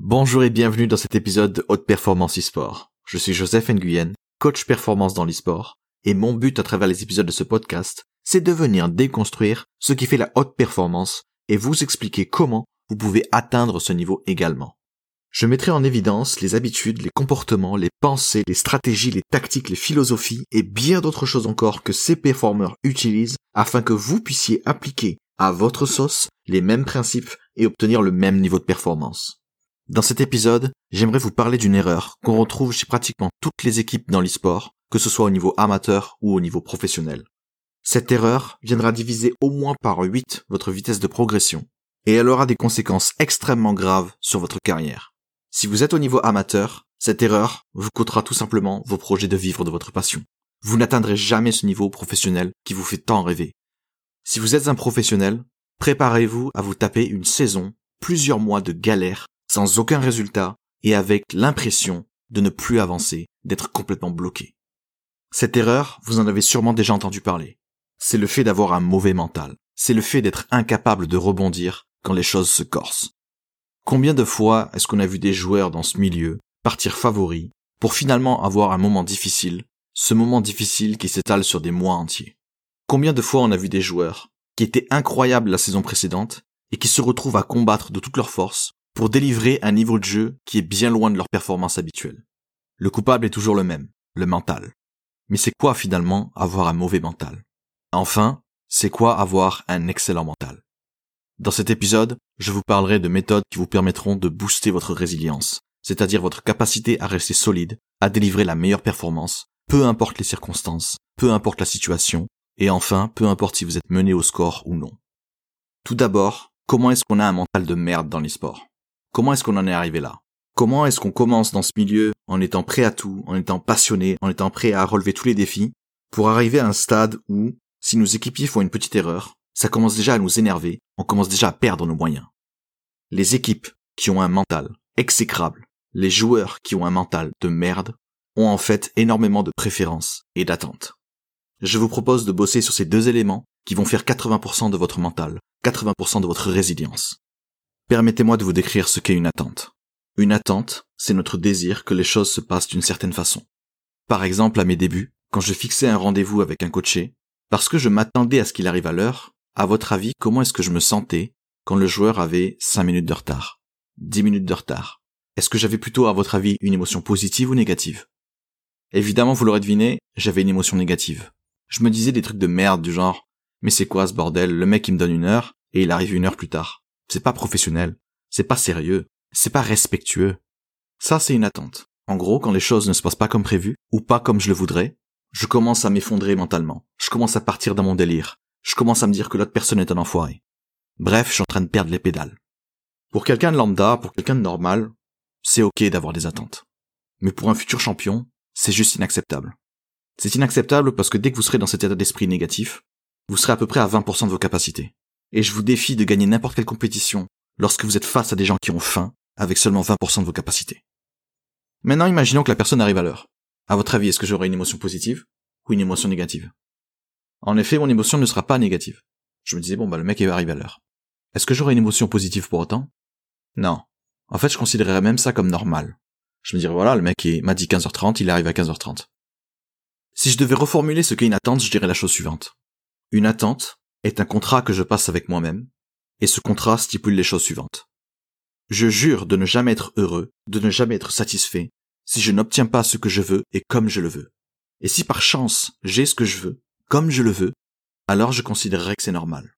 Bonjour et bienvenue dans cet épisode de Haute Performance e-sport. Je suis Joseph Nguyen, coach performance dans l'e-sport, et mon but à travers les épisodes de ce podcast, c'est de venir déconstruire ce qui fait la haute performance et vous expliquer comment vous pouvez atteindre ce niveau également. Je mettrai en évidence les habitudes, les comportements, les pensées, les stratégies, les tactiques, les philosophies et bien d'autres choses encore que ces performeurs utilisent afin que vous puissiez appliquer à votre sauce les mêmes principes et obtenir le même niveau de performance. Dans cet épisode, j'aimerais vous parler d'une erreur qu'on retrouve chez pratiquement toutes les équipes dans l'e-sport, que ce soit au niveau amateur ou au niveau professionnel. Cette erreur viendra diviser au moins par 8 votre vitesse de progression, et elle aura des conséquences extrêmement graves sur votre carrière. Si vous êtes au niveau amateur, cette erreur vous coûtera tout simplement vos projets de vivre de votre passion. Vous n'atteindrez jamais ce niveau professionnel qui vous fait tant rêver. Si vous êtes un professionnel, préparez-vous à vous taper une saison, plusieurs mois de galère, sans aucun résultat et avec l'impression de ne plus avancer, d'être complètement bloqué. Cette erreur, vous en avez sûrement déjà entendu parler. C'est le fait d'avoir un mauvais mental. C'est le fait d'être incapable de rebondir quand les choses se corsent. Combien de fois est-ce qu'on a vu des joueurs dans ce milieu partir favoris pour finalement avoir un moment difficile, ce moment difficile qui s'étale sur des mois entiers? Combien de fois on a vu des joueurs qui étaient incroyables la saison précédente et qui se retrouvent à combattre de toutes leurs forces pour délivrer un niveau de jeu qui est bien loin de leur performance habituelle Le coupable est toujours le même, le mental. Mais c'est quoi finalement avoir un mauvais mental? Enfin, c'est quoi avoir un excellent mental? Dans cet épisode, je vous parlerai de méthodes qui vous permettront de booster votre résilience, c'est-à-dire votre capacité à rester solide, à délivrer la meilleure performance, peu importe les circonstances, peu importe la situation, et enfin, peu importe si vous êtes mené au score ou non. Tout d'abord, comment est-ce qu'on a un mental de merde dans les sports? Comment est-ce qu'on en est arrivé là? Comment est-ce qu'on commence dans ce milieu en étant prêt à tout, en étant passionné, en étant prêt à relever tous les défis, pour arriver à un stade où, si nos équipiers font une petite erreur, ça commence déjà à nous énerver, on commence déjà à perdre nos moyens. Les équipes qui ont un mental exécrable, les joueurs qui ont un mental de merde, ont en fait énormément de préférences et d'attentes. Je vous propose de bosser sur ces deux éléments qui vont faire 80% de votre mental, 80% de votre résilience. Permettez-moi de vous décrire ce qu'est une attente. Une attente, c'est notre désir que les choses se passent d'une certaine façon. Par exemple, à mes débuts, quand je fixais un rendez-vous avec un coaché, parce que je m'attendais à ce qu'il arrive à l'heure, à votre avis, comment est-ce que je me sentais quand le joueur avait 5 minutes de retard? 10 minutes de retard Est-ce que j'avais plutôt, à votre avis, une émotion positive ou négative? Évidemment, vous l'aurez deviné, j'avais une émotion négative. Je me disais des trucs de merde du genre mais c'est quoi ce bordel? Le mec il me donne une heure et il arrive une heure plus tard. C'est pas professionnel, c'est pas sérieux, c'est pas respectueux. Ça c'est une attente. En gros, quand les choses ne se passent pas comme prévu ou pas comme je le voudrais, je commence à m'effondrer mentalement. Je commence à partir dans mon délire je commence à me dire que l'autre personne est un enfoiré. Bref, je suis en train de perdre les pédales. Pour quelqu'un de lambda, pour quelqu'un de normal, c'est ok d'avoir des attentes. Mais pour un futur champion, c'est juste inacceptable. C'est inacceptable parce que dès que vous serez dans cet état d'esprit négatif, vous serez à peu près à 20% de vos capacités. Et je vous défie de gagner n'importe quelle compétition lorsque vous êtes face à des gens qui ont faim avec seulement 20% de vos capacités. Maintenant, imaginons que la personne arrive à l'heure. À votre avis, est-ce que j'aurai une émotion positive ou une émotion négative? En effet, mon émotion ne sera pas négative. Je me disais, bon, bah, le mec, il va arriver à l'heure. Est-ce que j'aurai une émotion positive pour autant? Non. En fait, je considérerais même ça comme normal. Je me dirais, voilà, le mec m'a dit 15h30, il arrive à 15h30. Si je devais reformuler ce qu'est une attente, je dirais la chose suivante. Une attente est un contrat que je passe avec moi-même, et ce contrat stipule les choses suivantes. Je jure de ne jamais être heureux, de ne jamais être satisfait, si je n'obtiens pas ce que je veux et comme je le veux. Et si par chance j'ai ce que je veux, comme je le veux, alors je considérerais que c'est normal.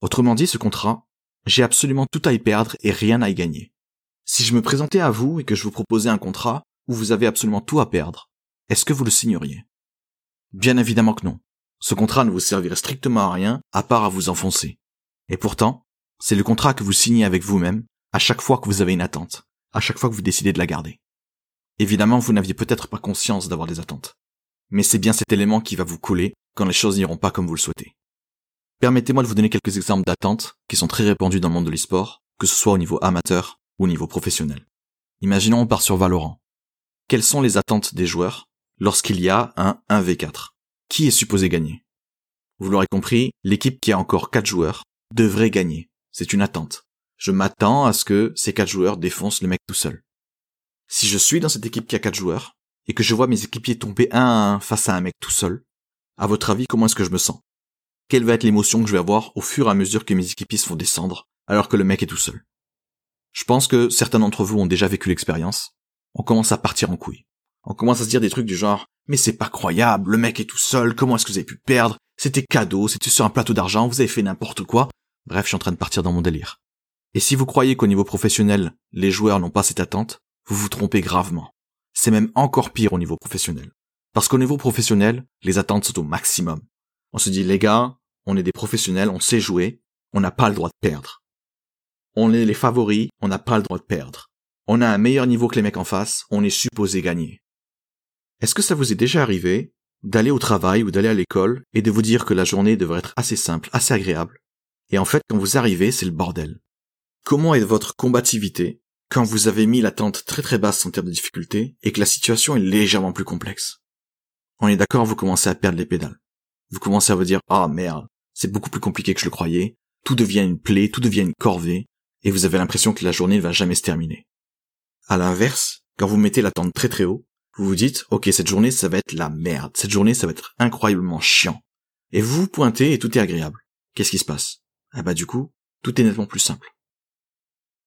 Autrement dit, ce contrat, j'ai absolument tout à y perdre et rien à y gagner. Si je me présentais à vous et que je vous proposais un contrat où vous avez absolument tout à perdre, est-ce que vous le signeriez? Bien évidemment que non. Ce contrat ne vous servirait strictement à rien à part à vous enfoncer. Et pourtant, c'est le contrat que vous signez avec vous-même à chaque fois que vous avez une attente, à chaque fois que vous décidez de la garder. Évidemment, vous n'aviez peut-être pas conscience d'avoir des attentes. Mais c'est bien cet élément qui va vous coller quand les choses n'iront pas comme vous le souhaitez. Permettez-moi de vous donner quelques exemples d'attentes qui sont très répandues dans le monde de l'e-sport, que ce soit au niveau amateur ou au niveau professionnel. Imaginons on part sur Valorant. Quelles sont les attentes des joueurs lorsqu'il y a un 1v4 Qui est supposé gagner Vous l'aurez compris, l'équipe qui a encore 4 joueurs devrait gagner. C'est une attente. Je m'attends à ce que ces quatre joueurs défoncent le mec tout seul. Si je suis dans cette équipe qui a quatre joueurs, et que je vois mes équipiers tomber un à un face à un mec tout seul, à votre avis, comment est-ce que je me sens? Quelle va être l'émotion que je vais avoir au fur et à mesure que mes équipiers se font descendre, alors que le mec est tout seul? Je pense que certains d'entre vous ont déjà vécu l'expérience. On commence à partir en couille. On commence à se dire des trucs du genre mais c'est pas croyable, le mec est tout seul, comment est-ce que vous avez pu perdre? C'était cadeau, c'était sur un plateau d'argent, vous avez fait n'importe quoi. Bref, je suis en train de partir dans mon délire. Et si vous croyez qu'au niveau professionnel, les joueurs n'ont pas cette attente, vous vous trompez gravement. C'est même encore pire au niveau professionnel. Parce qu'au niveau professionnel, les attentes sont au maximum. On se dit, les gars, on est des professionnels, on sait jouer, on n'a pas le droit de perdre. On est les favoris, on n'a pas le droit de perdre. On a un meilleur niveau que les mecs en face, on est supposé gagner. Est-ce que ça vous est déjà arrivé d'aller au travail ou d'aller à l'école et de vous dire que la journée devrait être assez simple, assez agréable Et en fait, quand vous arrivez, c'est le bordel? Comment est votre combativité quand vous avez mis l'attente très très basse en termes de difficulté et que la situation est légèrement plus complexe? On est d'accord, vous commencez à perdre les pédales. Vous commencez à vous dire ah merde, c'est beaucoup plus compliqué que je le croyais, tout devient une plaie, tout devient une corvée, et vous avez l'impression que la journée ne va jamais se terminer. À l'inverse, quand vous mettez l'attente très très haut, vous vous dites, ok, cette journée, ça va être la merde. Cette journée, ça va être incroyablement chiant. Et vous pointez et tout est agréable. Qu'est-ce qui se passe? Ah bah du coup, tout est nettement plus simple.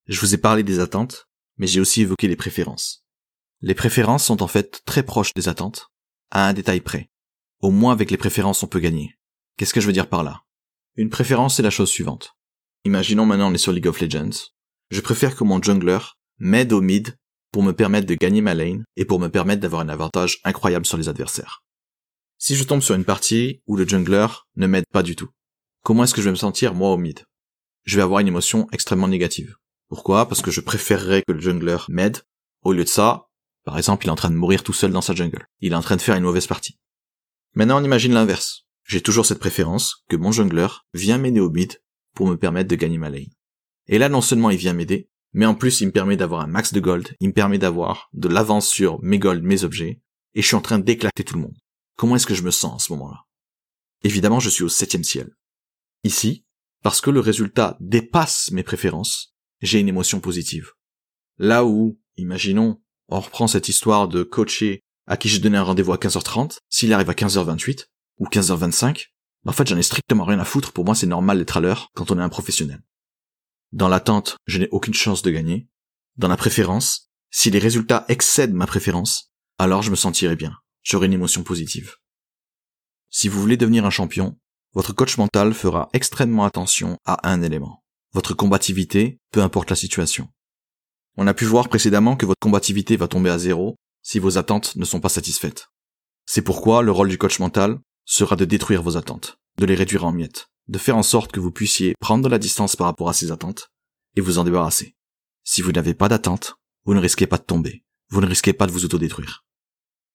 Je vous ai parlé des attentes, mais j'ai aussi évoqué les préférences. Les préférences sont en fait très proches des attentes, à un détail près. Au moins avec les préférences, on peut gagner. Qu'est-ce que je veux dire par là? Une préférence, c'est la chose suivante. Imaginons maintenant on est sur League of Legends. Je préfère que mon jungler m'aide au mid pour me permettre de gagner ma lane et pour me permettre d'avoir un avantage incroyable sur les adversaires. Si je tombe sur une partie où le jungler ne m'aide pas du tout, comment est-ce que je vais me sentir moi au mid? Je vais avoir une émotion extrêmement négative. Pourquoi? Parce que je préférerais que le jungler m'aide. Au lieu de ça, par exemple, il est en train de mourir tout seul dans sa jungle. Il est en train de faire une mauvaise partie. Maintenant, on imagine l'inverse. J'ai toujours cette préférence que mon jungler vient m'aider au mid pour me permettre de gagner ma lane. Et là, non seulement il vient m'aider, mais en plus il me permet d'avoir un max de gold, il me permet d'avoir de l'avance sur mes gold, mes objets, et je suis en train d'éclater tout le monde. Comment est-ce que je me sens à ce moment-là? Évidemment, je suis au septième ciel. Ici, parce que le résultat dépasse mes préférences, j'ai une émotion positive. Là où, imaginons, on reprend cette histoire de coacher à qui j'ai donné un rendez-vous à 15h30, s'il arrive à 15h28 ou 15h25, en fait j'en ai strictement rien à foutre, pour moi c'est normal d'être à l'heure quand on est un professionnel. Dans l'attente, je n'ai aucune chance de gagner. Dans la préférence, si les résultats excèdent ma préférence, alors je me sentirai bien. J'aurai une émotion positive. Si vous voulez devenir un champion, votre coach mental fera extrêmement attention à un élément. Votre combativité, peu importe la situation. On a pu voir précédemment que votre combativité va tomber à zéro si vos attentes ne sont pas satisfaites. C'est pourquoi le rôle du coach mental sera de détruire vos attentes, de les réduire en miettes de faire en sorte que vous puissiez prendre de la distance par rapport à ces attentes et vous en débarrasser. Si vous n'avez pas d'attente, vous ne risquez pas de tomber, vous ne risquez pas de vous autodétruire.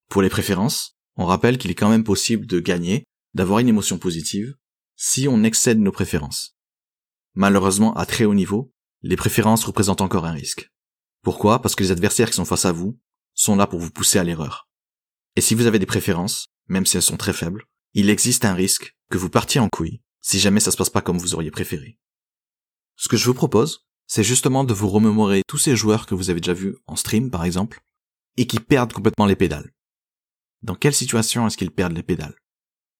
Pour les préférences, on rappelle qu'il est quand même possible de gagner, d'avoir une émotion positive, si on excède nos préférences. Malheureusement, à très haut niveau, les préférences représentent encore un risque. Pourquoi? Parce que les adversaires qui sont face à vous sont là pour vous pousser à l'erreur. Et si vous avez des préférences, même si elles sont très faibles, il existe un risque que vous partiez en couille si jamais ça se passe pas comme vous auriez préféré. Ce que je vous propose, c'est justement de vous remémorer tous ces joueurs que vous avez déjà vus en stream, par exemple, et qui perdent complètement les pédales. Dans quelle situation est-ce qu'ils perdent les pédales?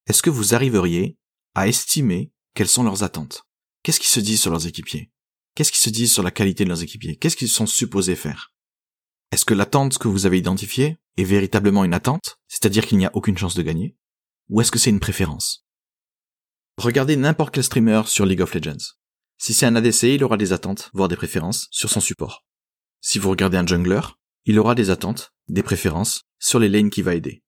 Est-ce que vous arriveriez à estimer quelles sont leurs attentes? Qu'est-ce qu'ils se disent sur leurs équipiers? Qu'est-ce qu'ils se disent sur la qualité de leurs équipiers? Qu'est-ce qu'ils sont supposés faire? Est-ce que l'attente que vous avez identifiée est véritablement une attente, c'est-à-dire qu'il n'y a aucune chance de gagner? Ou est-ce que c'est une préférence? Regardez n'importe quel streamer sur League of Legends. Si c'est un ADC, il aura des attentes, voire des préférences, sur son support. Si vous regardez un jungler, il aura des attentes, des préférences, sur les lanes qui va aider.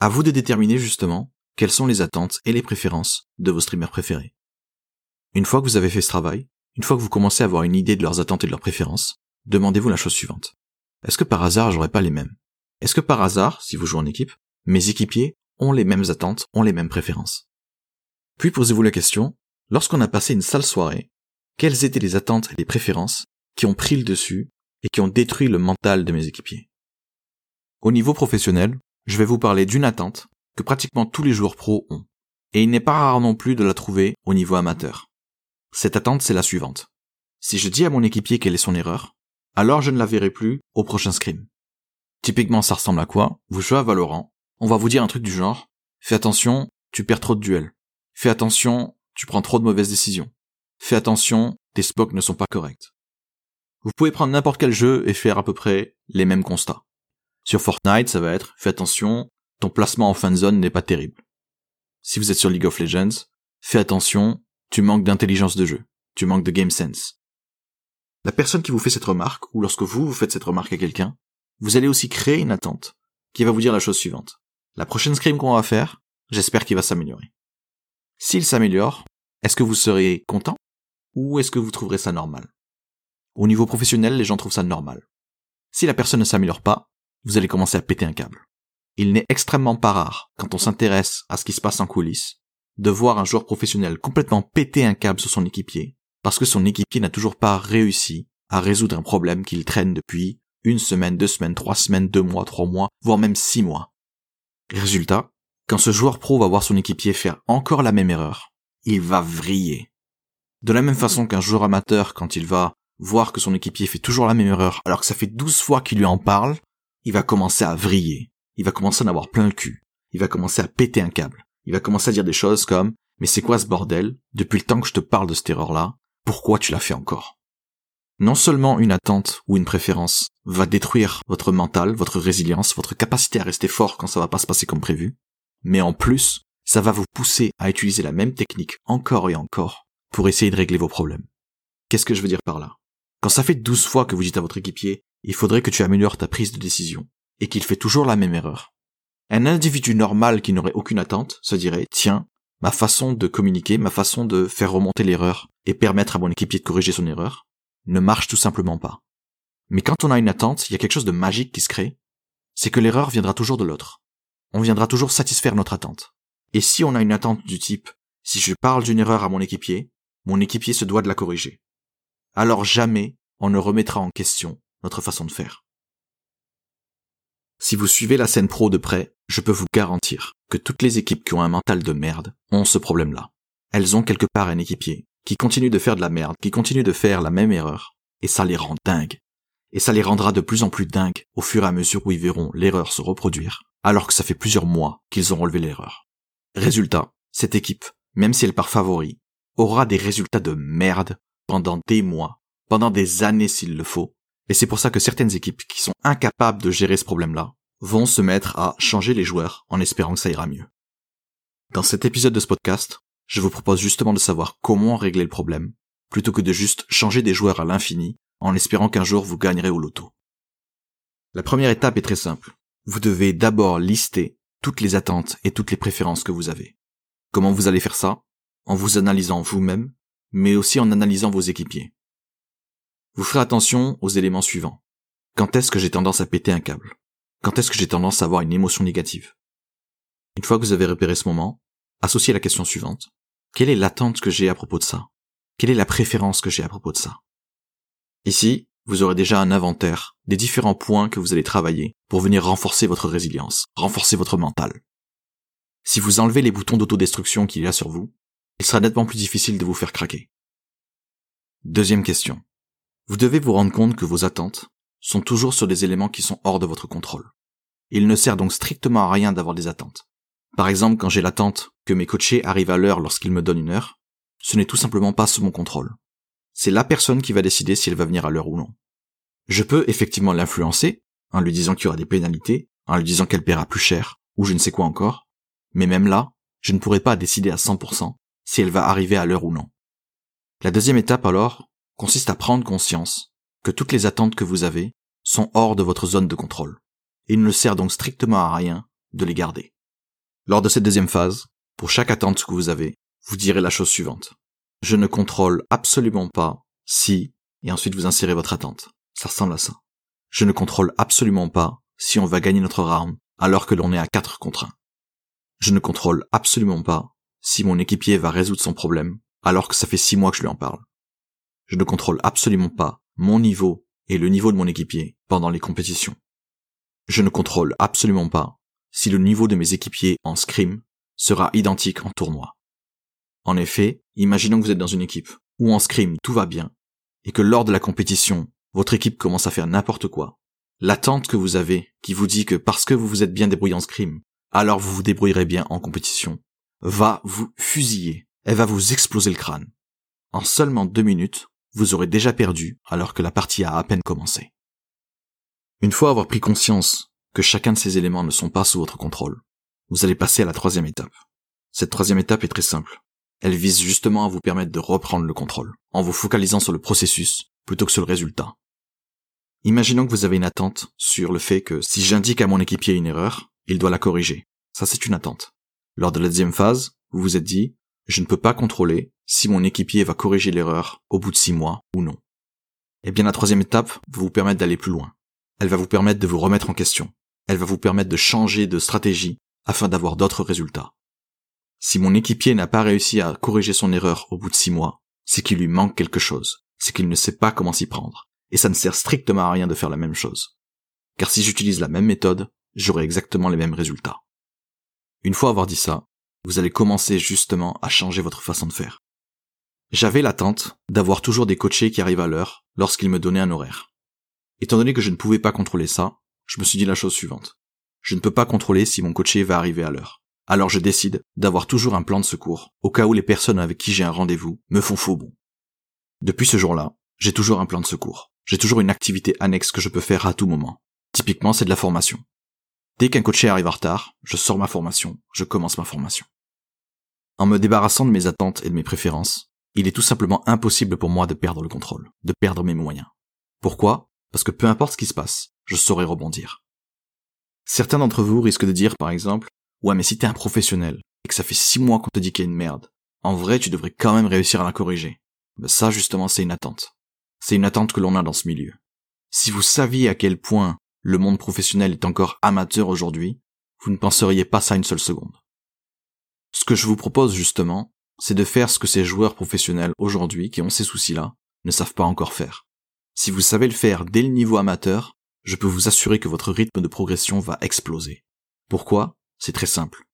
À vous de déterminer justement quelles sont les attentes et les préférences de vos streamers préférés. Une fois que vous avez fait ce travail, une fois que vous commencez à avoir une idée de leurs attentes et de leurs préférences, demandez-vous la chose suivante. Est-ce que par hasard j'aurais pas les mêmes? Est-ce que par hasard, si vous jouez en équipe, mes équipiers ont les mêmes attentes, ont les mêmes préférences? Puis posez-vous la question, lorsqu'on a passé une sale soirée, quelles étaient les attentes et les préférences qui ont pris le dessus et qui ont détruit le mental de mes équipiers? Au niveau professionnel, je vais vous parler d'une attente que pratiquement tous les joueurs pros ont. Et il n'est pas rare non plus de la trouver au niveau amateur. Cette attente, c'est la suivante. Si je dis à mon équipier quelle est son erreur, alors je ne la verrai plus au prochain scrim. Typiquement, ça ressemble à quoi? Vous jouez à Valorant, on va vous dire un truc du genre Fais attention, tu perds trop de duels. Fais attention, tu prends trop de mauvaises décisions. Fais attention, tes spokes ne sont pas corrects. Vous pouvez prendre n'importe quel jeu et faire à peu près les mêmes constats. Sur Fortnite, ça va être fais attention, ton placement en fin de zone n'est pas terrible. Si vous êtes sur League of Legends, fais attention, tu manques d'intelligence de jeu, tu manques de game sense. La personne qui vous fait cette remarque, ou lorsque vous vous faites cette remarque à quelqu'un, vous allez aussi créer une attente qui va vous dire la chose suivante. La prochaine scrim qu'on va faire, j'espère qu'il va s'améliorer. S'il s'améliore, est-ce que vous serez content ou est-ce que vous trouverez ça normal? Au niveau professionnel, les gens trouvent ça normal. Si la personne ne s'améliore pas, vous allez commencer à péter un câble. Il n'est extrêmement pas rare, quand on s'intéresse à ce qui se passe en coulisses, de voir un joueur professionnel complètement péter un câble sur son équipier, parce que son équipier n'a toujours pas réussi à résoudre un problème qu'il traîne depuis une semaine, deux semaines, trois semaines, deux mois, trois mois, voire même six mois. Résultat, quand ce joueur pro va voir son équipier faire encore la même erreur, il va vriller. De la même façon qu'un joueur amateur, quand il va voir que son équipier fait toujours la même erreur, alors que ça fait douze fois qu'il lui en parle, il va commencer à vriller. Il va commencer à en avoir plein le cul. Il va commencer à péter un câble. Il va commencer à dire des choses comme, mais c'est quoi ce bordel? Depuis le temps que je te parle de cette erreur-là, pourquoi tu l'as fait encore? Non seulement une attente ou une préférence va détruire votre mental, votre résilience, votre capacité à rester fort quand ça va pas se passer comme prévu, mais en plus, ça va vous pousser à utiliser la même technique encore et encore pour essayer de régler vos problèmes. Qu'est-ce que je veux dire par là? Quand ça fait 12 fois que vous dites à votre équipier, il faudrait que tu améliores ta prise de décision, et qu'il fait toujours la même erreur. Un individu normal qui n'aurait aucune attente se dirait, tiens, ma façon de communiquer, ma façon de faire remonter l'erreur et permettre à mon équipier de corriger son erreur, ne marche tout simplement pas. Mais quand on a une attente, il y a quelque chose de magique qui se crée, c'est que l'erreur viendra toujours de l'autre. On viendra toujours satisfaire notre attente. Et si on a une attente du type, si je parle d'une erreur à mon équipier, mon équipier se doit de la corriger. Alors jamais on ne remettra en question notre façon de faire. Si vous suivez la scène pro de près, je peux vous garantir que toutes les équipes qui ont un mental de merde ont ce problème-là. Elles ont quelque part un équipier qui continue de faire de la merde, qui continue de faire la même erreur, et ça les rend dingues. Et ça les rendra de plus en plus dingues au fur et à mesure où ils verront l'erreur se reproduire, alors que ça fait plusieurs mois qu'ils ont relevé l'erreur. Résultat, cette équipe, même si elle part favori, aura des résultats de merde pendant des mois, pendant des années s'il le faut, et c'est pour ça que certaines équipes qui sont incapables de gérer ce problème-là vont se mettre à changer les joueurs en espérant que ça ira mieux. Dans cet épisode de ce podcast, je vous propose justement de savoir comment régler le problème, plutôt que de juste changer des joueurs à l'infini en espérant qu'un jour vous gagnerez au loto. La première étape est très simple. Vous devez d'abord lister toutes les attentes et toutes les préférences que vous avez. Comment vous allez faire ça? En vous analysant vous-même, mais aussi en analysant vos équipiers. Vous ferez attention aux éléments suivants. Quand est-ce que j'ai tendance à péter un câble? Quand est-ce que j'ai tendance à avoir une émotion négative? Une fois que vous avez repéré ce moment, associez la question suivante. Quelle est l'attente que j'ai à propos de ça? Quelle est la préférence que j'ai à propos de ça? Ici, vous aurez déjà un inventaire des différents points que vous allez travailler pour venir renforcer votre résilience, renforcer votre mental. Si vous enlevez les boutons d'autodestruction qu'il y a sur vous, il sera nettement plus difficile de vous faire craquer. Deuxième question. Vous devez vous rendre compte que vos attentes sont toujours sur des éléments qui sont hors de votre contrôle. Il ne sert donc strictement à rien d'avoir des attentes. Par exemple, quand j'ai l'attente que mes coachés arrivent à l'heure lorsqu'ils me donnent une heure, ce n'est tout simplement pas sous mon contrôle. C'est la personne qui va décider si elle va venir à l'heure ou non. Je peux effectivement l'influencer, en lui disant qu'il y aura des pénalités, en lui disant qu'elle paiera plus cher, ou je ne sais quoi encore, mais même là, je ne pourrai pas décider à 100% si elle va arriver à l'heure ou non. La deuxième étape alors, consiste à prendre conscience que toutes les attentes que vous avez sont hors de votre zone de contrôle. Et il ne sert donc strictement à rien de les garder. Lors de cette deuxième phase, pour chaque attente que vous avez, vous direz la chose suivante. Je ne contrôle absolument pas si, et ensuite vous insérez votre attente. Ça ressemble à ça. Je ne contrôle absolument pas si on va gagner notre round alors que l'on est à 4 contre 1. Je ne contrôle absolument pas si mon équipier va résoudre son problème alors que ça fait 6 mois que je lui en parle je ne contrôle absolument pas mon niveau et le niveau de mon équipier pendant les compétitions. Je ne contrôle absolument pas si le niveau de mes équipiers en scrim sera identique en tournoi. En effet, imaginons que vous êtes dans une équipe où en scrim tout va bien, et que lors de la compétition, votre équipe commence à faire n'importe quoi, l'attente que vous avez, qui vous dit que parce que vous vous êtes bien débrouillé en scrim, alors vous vous débrouillerez bien en compétition, va vous fusiller. Elle va vous exploser le crâne. En seulement deux minutes, vous aurez déjà perdu alors que la partie a à peine commencé. Une fois avoir pris conscience que chacun de ces éléments ne sont pas sous votre contrôle, vous allez passer à la troisième étape. Cette troisième étape est très simple. Elle vise justement à vous permettre de reprendre le contrôle, en vous focalisant sur le processus plutôt que sur le résultat. Imaginons que vous avez une attente sur le fait que si j'indique à mon équipier une erreur, il doit la corriger. Ça, c'est une attente. Lors de la deuxième phase, vous vous êtes dit, je ne peux pas contrôler si mon équipier va corriger l'erreur au bout de six mois ou non. Eh bien, la troisième étape va vous permettre d'aller plus loin. Elle va vous permettre de vous remettre en question. Elle va vous permettre de changer de stratégie afin d'avoir d'autres résultats. Si mon équipier n'a pas réussi à corriger son erreur au bout de six mois, c'est qu'il lui manque quelque chose. C'est qu'il ne sait pas comment s'y prendre et ça ne sert strictement à rien de faire la même chose. Car si j'utilise la même méthode, j'aurai exactement les mêmes résultats. Une fois avoir dit ça, vous allez commencer justement à changer votre façon de faire. J'avais l'attente d'avoir toujours des coachés qui arrivent à l'heure lorsqu'ils me donnaient un horaire. Étant donné que je ne pouvais pas contrôler ça, je me suis dit la chose suivante. Je ne peux pas contrôler si mon coaché va arriver à l'heure. Alors je décide d'avoir toujours un plan de secours au cas où les personnes avec qui j'ai un rendez-vous me font faux bon. Depuis ce jour-là, j'ai toujours un plan de secours j'ai toujours une activité annexe que je peux faire à tout moment. Typiquement, c'est de la formation. Dès qu'un coaché arrive en retard, je sors ma formation, je commence ma formation. En me débarrassant de mes attentes et de mes préférences, il est tout simplement impossible pour moi de perdre le contrôle, de perdre mes moyens. Pourquoi? Parce que peu importe ce qui se passe, je saurai rebondir. Certains d'entre vous risquent de dire, par exemple, ouais mais si t'es un professionnel, et que ça fait six mois qu'on te dit qu'il y a une merde, en vrai tu devrais quand même réussir à la corriger. Ben ça justement c'est une attente. C'est une attente que l'on a dans ce milieu. Si vous saviez à quel point le monde professionnel est encore amateur aujourd'hui, vous ne penseriez pas ça une seule seconde. Ce que je vous propose justement, c'est de faire ce que ces joueurs professionnels aujourd'hui qui ont ces soucis-là ne savent pas encore faire. Si vous savez le faire dès le niveau amateur, je peux vous assurer que votre rythme de progression va exploser. Pourquoi? C'est très simple.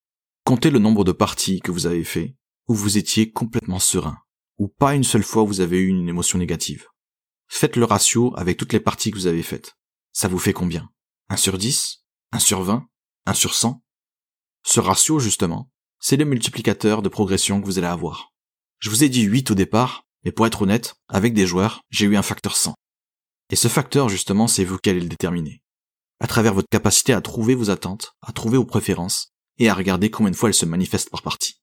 Comptez le nombre de parties que vous avez fait où vous étiez complètement serein, ou pas une seule fois vous avez eu une émotion négative. Faites le ratio avec toutes les parties que vous avez faites. Ça vous fait combien? 1 sur 10 1 sur 20 1 sur 100 Ce ratio, justement, c'est le multiplicateur de progression que vous allez avoir. Je vous ai dit 8 au départ, mais pour être honnête, avec des joueurs, j'ai eu un facteur 100. Et ce facteur, justement, c'est vous qui allez le déterminer. À travers votre capacité à trouver vos attentes, à trouver vos préférences, et à regarder combien de fois elles se manifestent par partie.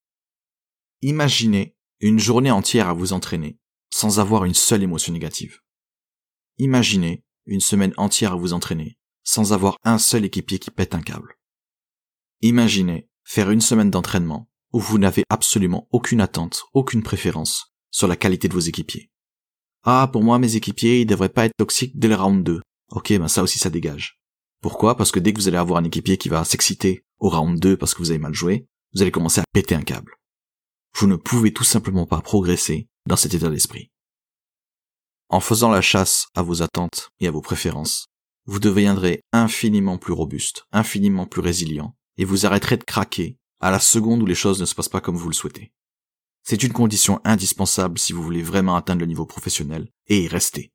Imaginez une journée entière à vous entraîner, sans avoir une seule émotion négative. Imaginez une semaine entière à vous entraîner, sans avoir un seul équipier qui pète un câble. Imaginez faire une semaine d'entraînement où vous n'avez absolument aucune attente, aucune préférence sur la qualité de vos équipiers. Ah, pour moi, mes équipiers, ils devraient pas être toxiques dès le round 2. Ok, ben ça aussi, ça dégage. Pourquoi? Parce que dès que vous allez avoir un équipier qui va s'exciter au round 2 parce que vous avez mal joué, vous allez commencer à péter un câble. Vous ne pouvez tout simplement pas progresser dans cet état d'esprit. En faisant la chasse à vos attentes et à vos préférences, vous deviendrez infiniment plus robuste, infiniment plus résilient, et vous arrêterez de craquer à la seconde où les choses ne se passent pas comme vous le souhaitez. C'est une condition indispensable si vous voulez vraiment atteindre le niveau professionnel et y rester.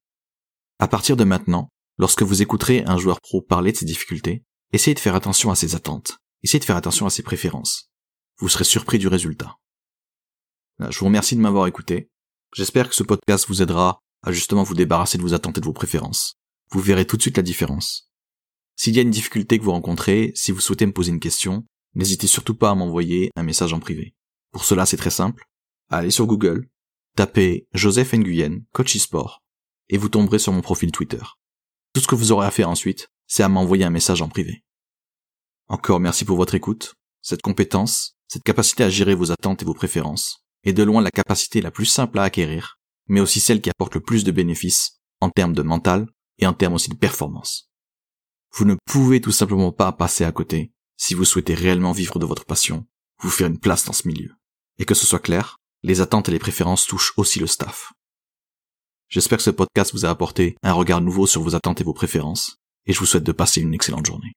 À partir de maintenant, lorsque vous écouterez un joueur pro parler de ses difficultés, essayez de faire attention à ses attentes, essayez de faire attention à ses préférences. Vous serez surpris du résultat. Je vous remercie de m'avoir écouté. J'espère que ce podcast vous aidera à justement vous débarrasser de vos attentes et de vos préférences. Vous verrez tout de suite la différence. S'il y a une difficulté que vous rencontrez, si vous souhaitez me poser une question, n'hésitez surtout pas à m'envoyer un message en privé. Pour cela, c'est très simple. Allez sur Google, tapez Joseph Nguyen, coach e-sport, et vous tomberez sur mon profil Twitter. Tout ce que vous aurez à faire ensuite, c'est à m'envoyer un message en privé. Encore merci pour votre écoute. Cette compétence, cette capacité à gérer vos attentes et vos préférences, est de loin la capacité la plus simple à acquérir mais aussi celle qui apporte le plus de bénéfices en termes de mental et en termes aussi de performance. Vous ne pouvez tout simplement pas passer à côté si vous souhaitez réellement vivre de votre passion, vous faire une place dans ce milieu. Et que ce soit clair, les attentes et les préférences touchent aussi le staff. J'espère que ce podcast vous a apporté un regard nouveau sur vos attentes et vos préférences, et je vous souhaite de passer une excellente journée.